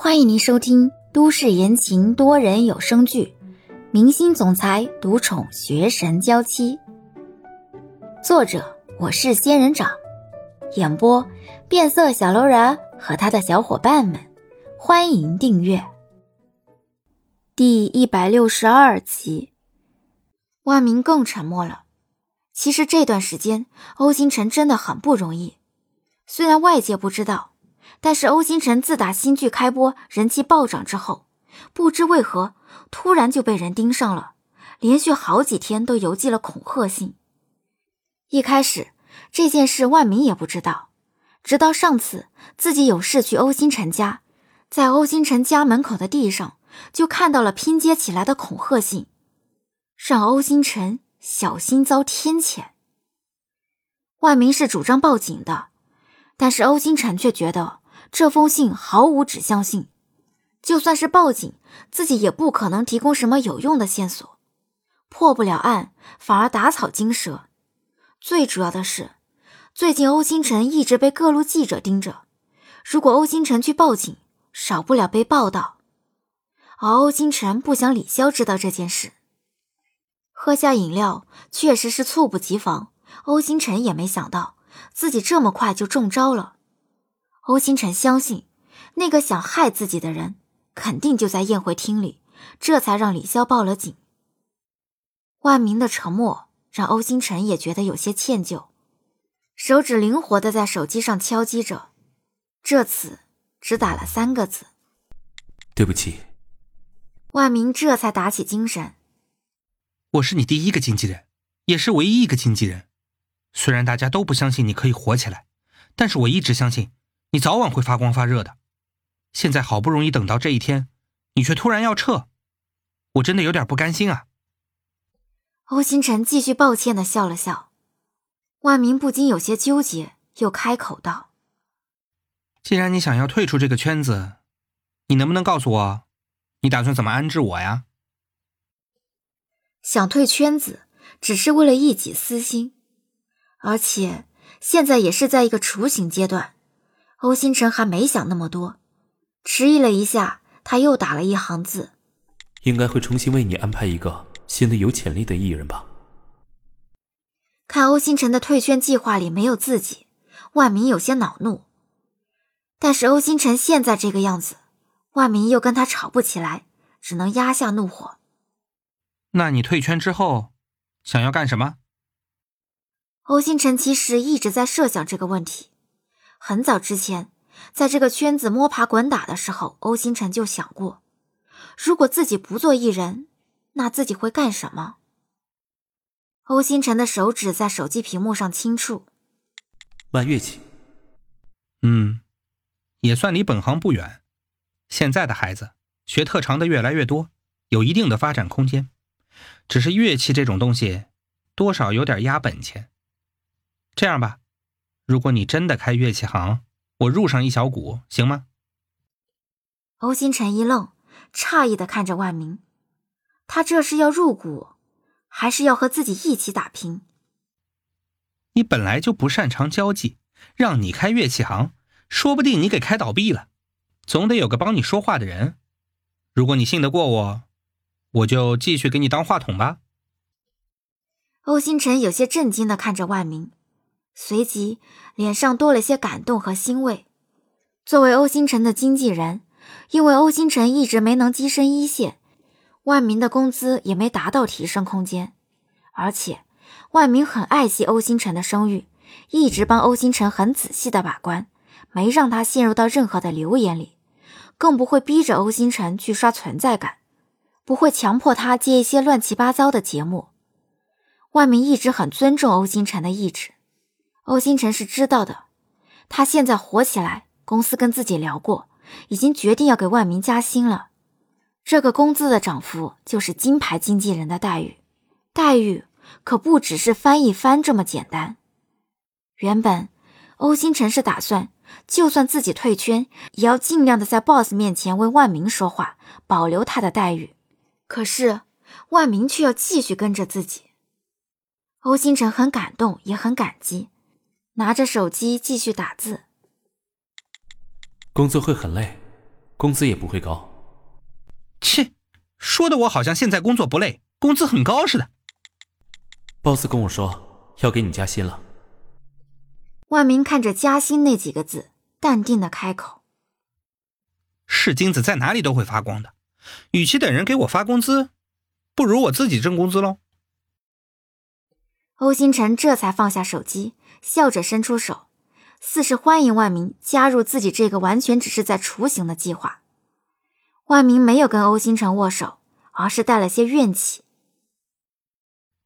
欢迎您收听都市言情多人有声剧《明星总裁独宠学神娇妻》，作者我是仙人掌，演播变色小楼人和他的小伙伴们。欢迎订阅第一百六十二集。万明更沉默了。其实这段时间，欧星辰真的很不容易。虽然外界不知道。但是欧星辰自打新剧开播、人气暴涨之后，不知为何突然就被人盯上了，连续好几天都邮寄了恐吓信。一开始这件事万明也不知道，直到上次自己有事去欧星辰家，在欧星辰家门口的地上就看到了拼接起来的恐吓信，让欧星辰小心遭天谴。万明是主张报警的，但是欧星辰却觉得。这封信毫无指向性，就算是报警，自己也不可能提供什么有用的线索，破不了案，反而打草惊蛇。最主要的是，最近欧星辰一直被各路记者盯着，如果欧星辰去报警，少不了被报道。而欧星辰不想李潇知道这件事。喝下饮料，确实是猝不及防。欧星辰也没想到自己这么快就中招了。欧星辰相信，那个想害自己的人肯定就在宴会厅里，这才让李潇报了警。万明的沉默让欧星辰也觉得有些歉疚，手指灵活的在手机上敲击着，这次只打了三个字：“对不起。”万明这才打起精神：“我是你第一个经纪人，也是唯一一个经纪人。虽然大家都不相信你可以火起来，但是我一直相信。”你早晚会发光发热的，现在好不容易等到这一天，你却突然要撤，我真的有点不甘心啊。欧星辰继续抱歉的笑了笑，万明不禁有些纠结，又开口道：“既然你想要退出这个圈子，你能不能告诉我，你打算怎么安置我呀？”想退圈子，只是为了一己私心，而且现在也是在一个雏形阶段。欧星辰还没想那么多，迟疑了一下，他又打了一行字：“应该会重新为你安排一个新的有潜力的艺人吧。”看欧星辰的退圈计划里没有自己，万明有些恼怒。但是欧星辰现在这个样子，万明又跟他吵不起来，只能压下怒火。那你退圈之后，想要干什么？欧星辰其实一直在设想这个问题。很早之前，在这个圈子摸爬滚打的时候，欧星辰就想过，如果自己不做艺人，那自己会干什么？欧星辰的手指在手机屏幕上轻触，玩乐器。嗯，也算离本行不远。现在的孩子学特长的越来越多，有一定的发展空间。只是乐器这种东西，多少有点压本钱。这样吧。如果你真的开乐器行，我入上一小股，行吗？欧星辰一愣，诧异的看着万明，他这是要入股，还是要和自己一起打拼？你本来就不擅长交际，让你开乐器行，说不定你给开倒闭了，总得有个帮你说话的人。如果你信得过我，我就继续给你当话筒吧。欧星辰有些震惊的看着万明。随即，脸上多了些感动和欣慰。作为欧星辰的经纪人，因为欧星辰一直没能跻身一线，万明的工资也没达到提升空间。而且，万明很爱惜欧星辰的声誉，一直帮欧星辰很仔细的把关，没让他陷入到任何的流言里，更不会逼着欧星辰去刷存在感，不会强迫他接一些乱七八糟的节目。万明一直很尊重欧星辰的意志。欧星辰是知道的，他现在火起来，公司跟自己聊过，已经决定要给万明加薪了。这个工资的涨幅就是金牌经纪人的待遇，待遇可不只是翻一番这么简单。原本欧星辰是打算，就算自己退圈，也要尽量的在 boss 面前为万明说话，保留他的待遇。可是万明却要继续跟着自己，欧星辰很感动，也很感激。拿着手机继续打字。工作会很累，工资也不会高。切，说的我好像现在工作不累，工资很高似的。boss 跟我说要给你加薪了。万明看着“加薪”那几个字，淡定的开口：“是金子在哪里都会发光的，与其等人给我发工资，不如我自己挣工资喽。”欧星辰这才放下手机，笑着伸出手，似是欢迎万明加入自己这个完全只是在雏形的计划。万明没有跟欧星辰握手，而是带了些怨气：“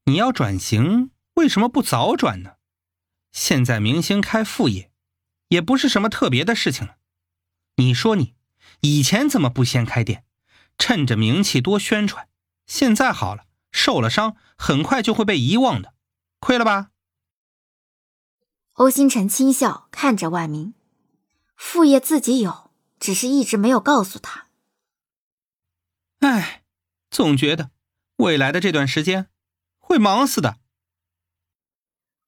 你要转型，为什么不早转呢？现在明星开副业，也不是什么特别的事情了。你说你以前怎么不先开店，趁着名气多宣传？现在好了，受了伤，很快就会被遗忘的。”亏了吧？欧星辰轻笑，看着万明，副业自己有，只是一直没有告诉他。唉，总觉得未来的这段时间会忙死的。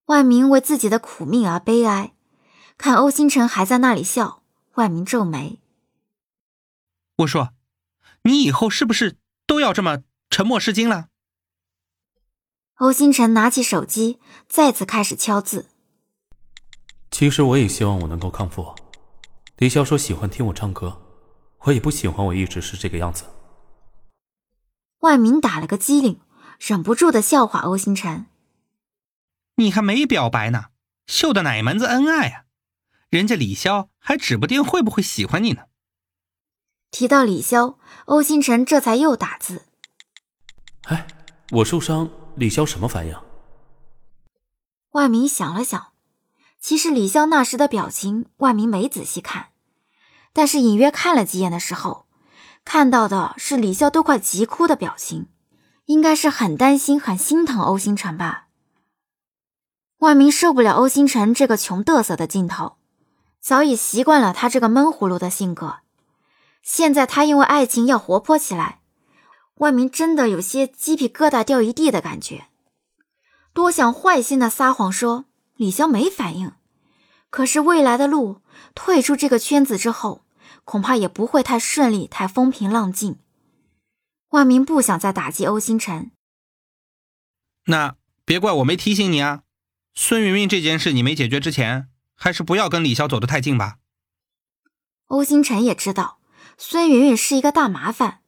万明为自己的苦命而悲哀，看欧星辰还在那里笑，万明皱眉。我说，你以后是不是都要这么沉默是金了？欧星辰拿起手机，再次开始敲字。其实我也希望我能够康复。李潇说喜欢听我唱歌，我也不喜欢我一直是这个样子。万明打了个机灵，忍不住的笑话欧星辰：“你还没表白呢，秀的哪门子恩爱啊？人家李潇还指不定会不会喜欢你呢。”提到李潇，欧星辰这才又打字：“哎，我受伤。”李潇什么反应？万明想了想，其实李潇那时的表情，万明没仔细看，但是隐约看了几眼的时候，看到的是李潇都快急哭的表情，应该是很担心、很心疼欧星辰吧。万明受不了欧星辰这个穷嘚瑟的劲头，早已习惯了他这个闷葫芦的性格，现在他因为爱情要活泼起来。万明真的有些鸡皮疙瘩掉一地的感觉，多想坏心的撒谎说李潇没反应，可是未来的路，退出这个圈子之后，恐怕也不会太顺利、太风平浪静。万明不想再打击欧星辰，那别怪我没提醒你啊。孙云云这件事你没解决之前，还是不要跟李潇走得太近吧。欧星辰也知道孙云云是一个大麻烦。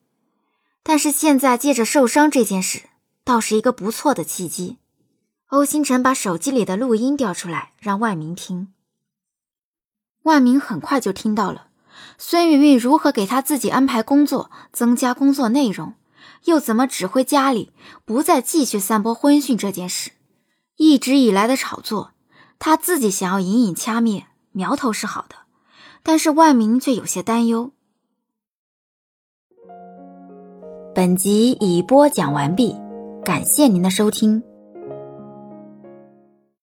但是现在借着受伤这件事，倒是一个不错的契机。欧星辰把手机里的录音调出来，让万明听。万明很快就听到了孙云云如何给他自己安排工作，增加工作内容，又怎么指挥家里不再继续散播婚讯这件事。一直以来的炒作，他自己想要隐隐掐灭，苗头是好的，但是万明却有些担忧。本集已播讲完毕，感谢您的收听。